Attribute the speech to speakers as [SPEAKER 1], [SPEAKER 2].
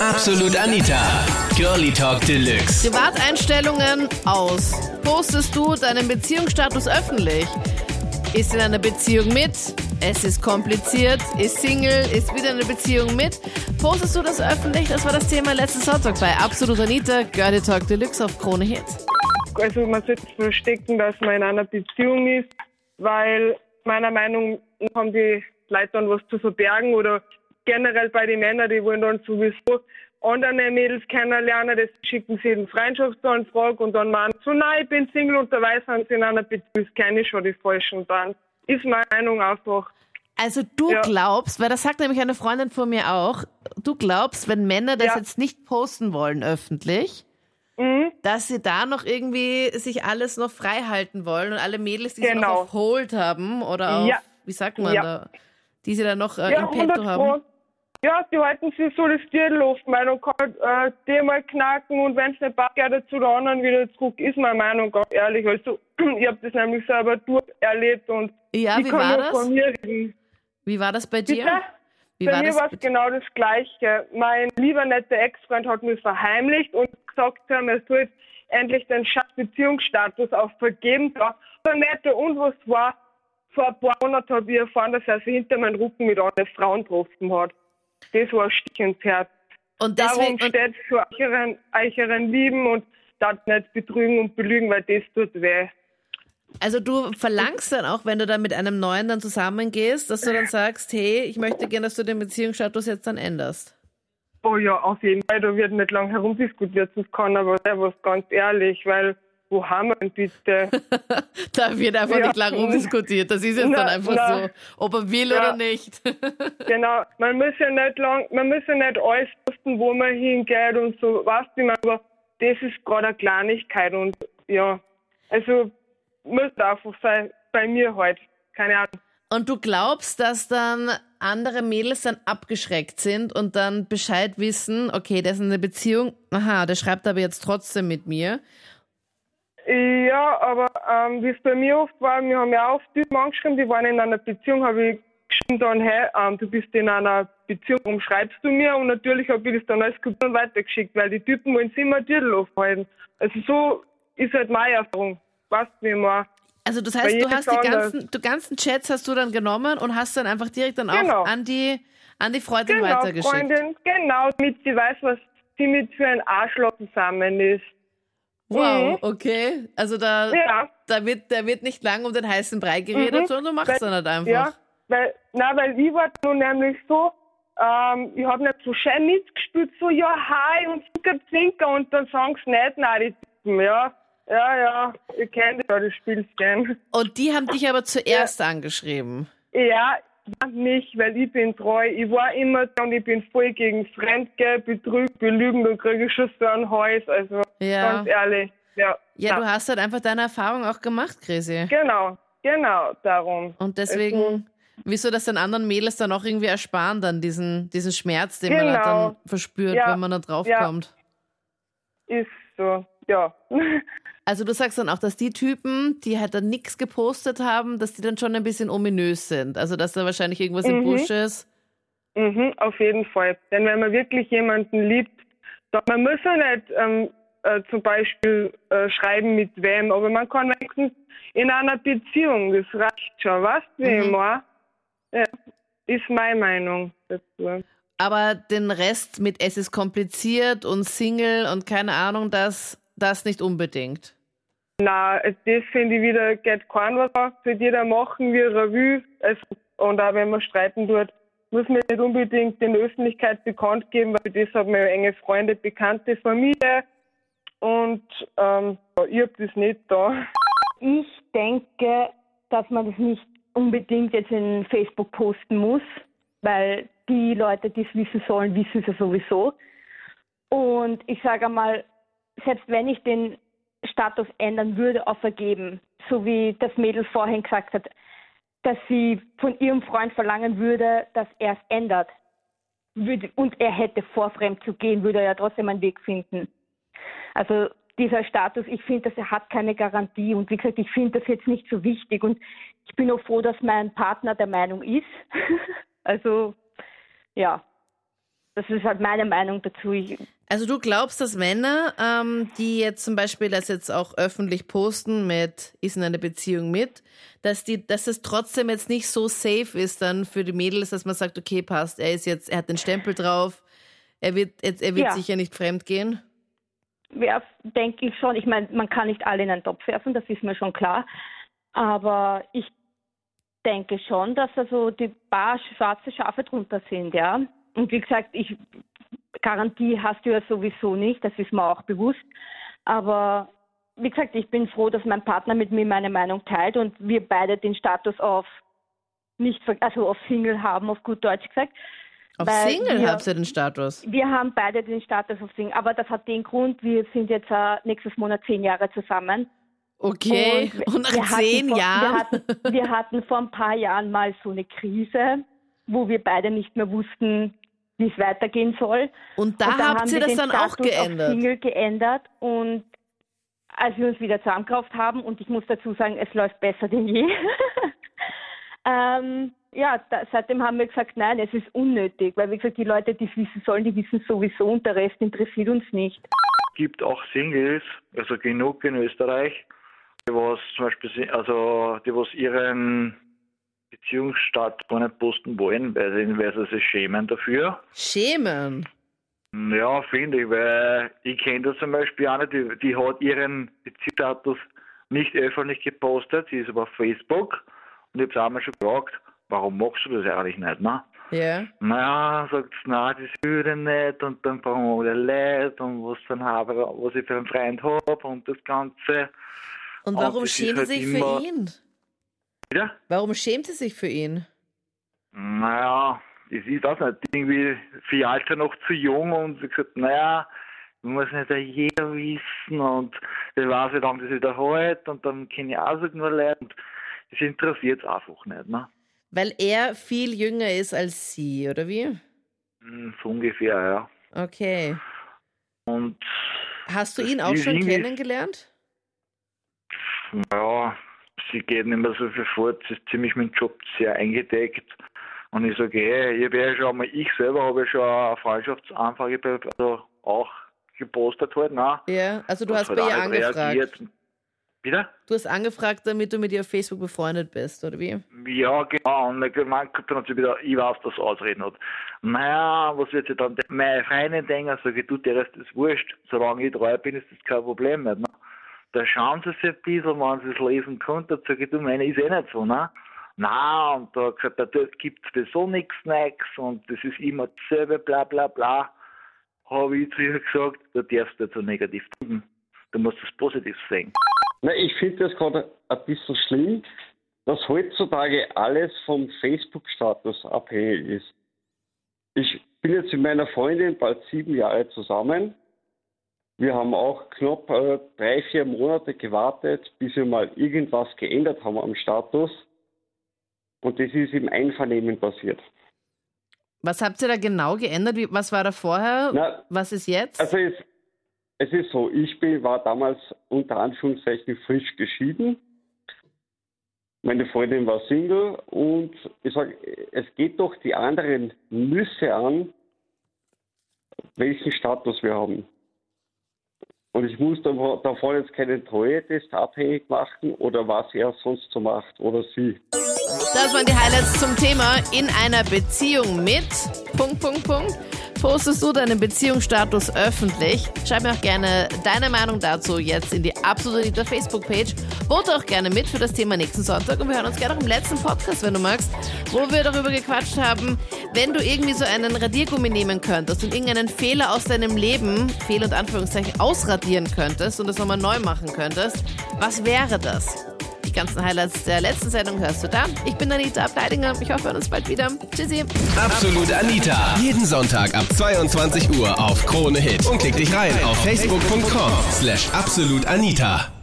[SPEAKER 1] Absolut Anita. Girlie Talk Deluxe.
[SPEAKER 2] Privateinstellungen aus. Postest du deinen Beziehungsstatus öffentlich? Ist in einer Beziehung mit? Es ist kompliziert. Ist Single? Ist wieder in einer Beziehung mit? Postest du das öffentlich? Das war das Thema letzten Sonntag bei Absolut Anita. Girlie Talk Deluxe auf Krone Hit.
[SPEAKER 3] Also man sollte verstecken, dass man in einer Beziehung ist, weil meiner Meinung nach haben die Leute dann was zu verbergen oder generell bei den Männern, die wollen dann sowieso andere Mädels kennenlernen, das schicken sie in Freundschaftsanfrage und dann meinen so, nein, ich bin Single und dabei sind sie in einer Beziehung, kenne ich schon die Falschen dann. Ist meine Meinung einfach.
[SPEAKER 2] Also du
[SPEAKER 3] Ja.
[SPEAKER 2] glaubst, weil das sagt nämlich eine Freundin von mir auch, du glaubst, wenn Männer das
[SPEAKER 3] Ja.
[SPEAKER 2] jetzt nicht posten wollen öffentlich,
[SPEAKER 3] Mhm.
[SPEAKER 2] dass sie da noch irgendwie sich alles noch frei halten wollen und alle Mädels, die sie noch
[SPEAKER 3] Genau.
[SPEAKER 2] auf Hold haben oder auf,
[SPEAKER 3] Ja.
[SPEAKER 2] wie sagt man da, die sie dann noch äh,
[SPEAKER 3] Ja,
[SPEAKER 2] im
[SPEAKER 3] 100
[SPEAKER 2] Petto haben.
[SPEAKER 3] Ja, die halten sich so das Tier offen, weil dann kann äh, die mal knacken und wenn es nicht passt, geht zu der anderen wieder zurück, ist meine Meinung, ganz ehrlich. Also, ich habe das nämlich selber durcherlebt und
[SPEAKER 2] Ja,
[SPEAKER 3] ich
[SPEAKER 2] wie
[SPEAKER 3] kann
[SPEAKER 2] war
[SPEAKER 3] nur
[SPEAKER 2] das?
[SPEAKER 3] von mir reden.
[SPEAKER 2] Wie war das bei dir?
[SPEAKER 3] Bitte?
[SPEAKER 2] Wie
[SPEAKER 3] Bei
[SPEAKER 2] war
[SPEAKER 3] mir war es genau das Gleiche. Mein lieber netter Ex-Freund hat mir verheimlicht und gesagt, er soll jetzt endlich den Beziehungsstatus auch vergeben. Da war netter und was war, vor ein paar Monaten habe ich erfahren, dass er sich hinter meinem Rücken mit anderen Frauen getroffen hat. Das war ein Stich ins Herz.
[SPEAKER 2] Und
[SPEAKER 3] Darum
[SPEAKER 2] deswegen, und,
[SPEAKER 3] steht für euren, euren Lieben und das nicht betrügen und belügen, weil das tut weh.
[SPEAKER 2] also du verlangst dann auch, wenn du dann mit einem Neuen dann zusammengehst, dass du dann sagst, hey, ich möchte gerne, dass du den Beziehungsstatus jetzt dann änderst.
[SPEAKER 3] Oh ja, auf jeden Fall, da wird nicht lang herumdiskutiert, das kann aber sehr was ganz ehrlich, weil wo haben wir denn bitte?
[SPEAKER 2] Da wird einfach
[SPEAKER 3] Ja.
[SPEAKER 2] nicht lang rumdiskutiert. Das ist jetzt
[SPEAKER 3] Na,
[SPEAKER 2] dann einfach
[SPEAKER 3] na.
[SPEAKER 2] so, ob er will
[SPEAKER 3] Ja.
[SPEAKER 2] oder nicht.
[SPEAKER 3] genau, man muss ja nicht lang, man muss ja nicht alles wussten, wo man hingeht und so, weißt du, aber das ist gerade eine Kleinigkeit und ja, also muss einfach sein, bei mir halt, keine Ahnung.
[SPEAKER 2] Und du glaubst, dass dann andere Mädels dann abgeschreckt sind und dann Bescheid wissen, okay, der ist in einer Beziehung, aha, der schreibt aber jetzt trotzdem mit mir.
[SPEAKER 3] Ja, aber ähm, wie es bei mir oft war, wir haben ja auch Typen angeschrieben, die waren in einer Beziehung, habe ich geschrieben dann, hey, ähm, du bist in einer Beziehung, warum schreibst du mir? Und natürlich habe ich das dann alles kopiert und weitergeschickt, weil die Typen wollen sich immer Titel aufhalten. Also so ist halt meine Erfahrung. Du, wie man.
[SPEAKER 2] Also das heißt, du hast die ganzen, die ganzen Chats hast du dann genommen und hast dann einfach direkt dann auch
[SPEAKER 3] Genau.
[SPEAKER 2] an die an die Freundin
[SPEAKER 3] Genau,
[SPEAKER 2] weitergeschickt.
[SPEAKER 3] Freundin, genau, damit sie weiß, was sie mit für ein Arschloch zusammen ist.
[SPEAKER 2] Wow,
[SPEAKER 3] Mhm.
[SPEAKER 2] okay. Also da,
[SPEAKER 3] Ja.
[SPEAKER 2] da wird, da wird nicht lang um den heißen Brei geredet,
[SPEAKER 3] Mhm.
[SPEAKER 2] sondern du machst
[SPEAKER 3] Weil-
[SPEAKER 2] dann halt einfach.
[SPEAKER 3] Ja, weil, na, weil ich war nun nämlich so, ähm, ich habe nicht so schön mitgespielt, so, ja, hi und Zinker, Zinker und dann sagen sie nicht, nein, die Typen, ja. Ja, ja, ich kenne das, ja, das Spielchen.
[SPEAKER 2] Und die haben dich aber zuerst angeschrieben.
[SPEAKER 3] Ja, nicht, weil ich bin treu. Ich war immer da und ich bin voll gegen Fremdgeld, Betrug, Belügen, da kriege ich schon so ein Hals, also
[SPEAKER 2] Ja.
[SPEAKER 3] ganz ehrlich. Ja,
[SPEAKER 2] Ja,
[SPEAKER 3] na,
[SPEAKER 2] du hast halt einfach deine Erfahrung auch gemacht, Chrissy.
[SPEAKER 3] Genau, genau, darum.
[SPEAKER 2] Und deswegen,
[SPEAKER 3] Also-
[SPEAKER 2] wieso das den anderen Mädels dann auch irgendwie ersparen, dann diesen, diesen Schmerz, den man halt
[SPEAKER 3] Genau.
[SPEAKER 2] dann verspürt,
[SPEAKER 3] Ja,
[SPEAKER 2] wenn man da draufkommt.
[SPEAKER 3] Ist so, ja.
[SPEAKER 2] Also du sagst dann auch, dass die Typen, die halt dann nichts gepostet haben, dass die dann schon ein bisschen ominös sind. Also dass da wahrscheinlich irgendwas im
[SPEAKER 3] Mhm.
[SPEAKER 2] Busch ist.
[SPEAKER 3] Mhm, auf jeden Fall. Denn wenn man wirklich jemanden liebt, dann, man muss ja nicht ähm, äh, zum Beispiel äh, schreiben mit wem, aber man kann wenigstens in einer Beziehung, das reicht schon, weißt du,
[SPEAKER 2] Mhm.
[SPEAKER 3] meine? Ja, ist meine Meinung dazu.
[SPEAKER 2] Aber den Rest mit es ist kompliziert und Single und keine Ahnung, das, das nicht unbedingt.
[SPEAKER 3] Na, das finde ich wieder, geht kein was auf. Wird jeder machen, er will. Also, und auch wenn man streiten tut, muss man nicht unbedingt in der Öffentlichkeit bekannt geben, weil das hat man enge Freunde, Bekannte, Familie. Und ähm, ich hab das nicht da.
[SPEAKER 4] Ich denke, dass man das nicht unbedingt jetzt in Facebook posten muss, weil die Leute, die es wissen sollen, wissen es ja sowieso. Und ich sage einmal, selbst wenn ich den Status ändern würde auf vergeben, so wie das Mädel vorhin gesagt hat, dass sie von ihrem Freund verlangen würde, dass er es ändert. Und er hätte vor, fremd zu gehen, würde er ja trotzdem einen Weg finden. Also dieser Status, ich finde, dass er hat keine Garantie. Und wie gesagt, ich finde das jetzt nicht so wichtig. Und ich bin auch froh, dass mein Partner der Meinung ist. also, ja. Das ist halt meine Meinung dazu. Ich,
[SPEAKER 2] Also du glaubst, dass Männer, ähm, die jetzt zum Beispiel das jetzt auch öffentlich posten mit ist in einer Beziehung mit, dass die, dass es trotzdem jetzt nicht so safe ist dann für die Mädels, dass man sagt, okay, passt, er ist jetzt, er hat den Stempel drauf, er wird jetzt, er wird
[SPEAKER 4] Ja.
[SPEAKER 2] sicher nicht fremd gehen.
[SPEAKER 4] ja, denke ich schon. Ich meine, man kann nicht alle in einen Topf werfen, das ist mir schon klar. Aber ich denke schon, dass also die paar schwarze Schafe drunter sind, ja. Und wie gesagt, ich Garantie hast du ja sowieso nicht, das ist mir auch bewusst. Aber wie gesagt, ich bin froh, dass mein Partner mit mir meine Meinung teilt und wir beide den Status auf nicht, also auf Single haben, auf gut Deutsch gesagt.
[SPEAKER 2] Auf
[SPEAKER 4] Weil
[SPEAKER 2] Single
[SPEAKER 4] wir-
[SPEAKER 2] habt ihr den Status.
[SPEAKER 4] wir haben beide den Status auf Single, aber das hat den Grund, wir sind jetzt äh, nächstes Monat zehn Jahre zusammen.
[SPEAKER 2] Okay. Und, nach
[SPEAKER 4] wir hatten
[SPEAKER 2] zehn
[SPEAKER 4] vor,
[SPEAKER 2] Jahren.
[SPEAKER 4] Wir hatten, wir hatten vor ein paar Jahren mal so eine Krise, wo wir beide nicht mehr wussten, wie es weitergehen soll.
[SPEAKER 2] Und da
[SPEAKER 4] und da
[SPEAKER 2] habt
[SPEAKER 4] haben
[SPEAKER 2] ihr
[SPEAKER 4] wir
[SPEAKER 2] das dann auch
[SPEAKER 4] Status Auf
[SPEAKER 2] geändert.
[SPEAKER 4] Single geändert und als wir uns wieder zusammengekauft haben und ich muss dazu sagen, es läuft besser denn je. ähm, ja, da, seitdem haben wir gesagt, nein, es ist unnötig, weil wie gesagt, die Leute, die es wissen sollen, die wissen sowieso und der Rest interessiert uns nicht.
[SPEAKER 5] gibt auch Singles, also genug in Österreich, die was zum Beispiel, also die was ihren Beziehungsstart gar nicht posten wollen, weil sie, weil sie sich schämen dafür.
[SPEAKER 2] Schämen.
[SPEAKER 5] Ja, finde ich, weil ich kenne das zum Beispiel eine, die, die hat ihren Beziehungsstatus nicht öffentlich gepostet, sie ist aber auf Facebook und ich habe auch mal schon gefragt, warum machst du das eigentlich nicht, ne?
[SPEAKER 2] Ja.
[SPEAKER 5] Naja, sagt sie, nein, das würde nicht und dann brauchen wir alle Leid und was dann habe, was ich für einen Freund habe und das Ganze.
[SPEAKER 2] Und
[SPEAKER 5] Und
[SPEAKER 2] warum
[SPEAKER 5] ist
[SPEAKER 2] schämt
[SPEAKER 5] halt
[SPEAKER 2] sie sich für ihn?
[SPEAKER 5] Ja?
[SPEAKER 2] Warum schämt sie sich für ihn?
[SPEAKER 5] Naja, das ist das nicht. Irgendwie für Alter noch zu jung und sie gesagt, naja, muss nicht jeder wissen und ich weiß, wie lange das wieder hält und dann kenne ich auch so nur Leute und das interessiert es einfach nicht, ne?
[SPEAKER 2] Weil er viel jünger ist als sie, oder wie?
[SPEAKER 5] Hm, So ungefähr, ja.
[SPEAKER 2] Okay.
[SPEAKER 5] Und
[SPEAKER 2] Hast du ihn auch schon kennengelernt?
[SPEAKER 5] Ja, sie geht nicht mehr so viel fort, sie ist ziemlich mit dem Job sehr eingedeckt. Und ich sage, hey, ich habe ja schon mal, ich selber habe ja schon eine Freundschaftsanfrage bei, also auch gepostet halt, ne?
[SPEAKER 2] Ja, also du hast
[SPEAKER 5] halt
[SPEAKER 2] bei ihr angefragt.
[SPEAKER 5] reagiert. Wieder?
[SPEAKER 2] Du hast angefragt, damit du mit ihr auf Facebook befreundet bist, oder wie?
[SPEAKER 5] Ja, genau. Und dann gemeint, dann hat sie wieder, ich weiß, dass sie ausreden hat. Naja, was wird sie dann, meine Freundin denken, sage ich, du, der ist das wurscht. Solange ich treu bin, ist das kein Problem nicht, ne? Da schauen sie sich ein bisschen, wenn sie es lesen können, dann sage ich, du, meine ist eh nicht so, ne? Na, und da hat gesagt, da gibt es sowieso nichts Neues und das ist immer dasselbe, bla bla bla. Habe ich zu ihr gesagt, da darfst du nicht so negativ denken. Du musst das positiv sehen.
[SPEAKER 6] Na, ich finde das gerade ein bisschen schlimm, dass heutzutage alles vom Facebook-Status abhängig ist. Ich bin jetzt mit meiner Freundin bald sieben Jahre zusammen. Wir haben auch knapp äh, drei, vier Monate gewartet, bis wir mal irgendwas geändert haben am Status. Und das ist im Einvernehmen passiert.
[SPEAKER 2] Was habt ihr da genau geändert? Wie, was war da vorher?
[SPEAKER 6] Na,
[SPEAKER 2] was ist jetzt?
[SPEAKER 6] Also es, es ist so, ich bin, war damals unter Anführungszeichen frisch geschieden. Meine Freundin war Single und ich sage, es geht doch die anderen Nüsse an, welchen Status wir haben. Und ich muss dav- davon jetzt keinen Treue-Test abhängig machen oder was er sonst so macht oder sie.
[SPEAKER 2] Das waren die Highlights zum Thema in einer Beziehung mit. Punkt, Punkt, Punkt. Postest du deinen Beziehungsstatus öffentlich? Schreib mir auch gerne deine Meinung dazu jetzt in die absolute Anita Facebook-Page. Vote auch gerne mit für das Thema nächsten Sonntag und wir hören uns gerne auch im letzten Podcast, wenn du magst, wo wir darüber gequatscht haben, wenn du irgendwie so einen Radiergummi nehmen könntest und irgendeinen Fehler aus deinem Leben, Fehl- und Anführungszeichen, ausradieren könntest und das nochmal neu machen könntest, was wäre das? Die ganzen Highlights der letzten Sendung hörst du da. Ich bin Anita Ableidinger. Ich hoffe, wir hören uns bald wieder. Tschüssi.
[SPEAKER 1] Absolut Anita. Jeden Sonntag ab 22 Uhr auf Krone Hit. Und klick dich rein auf facebook.com slash absolutanita.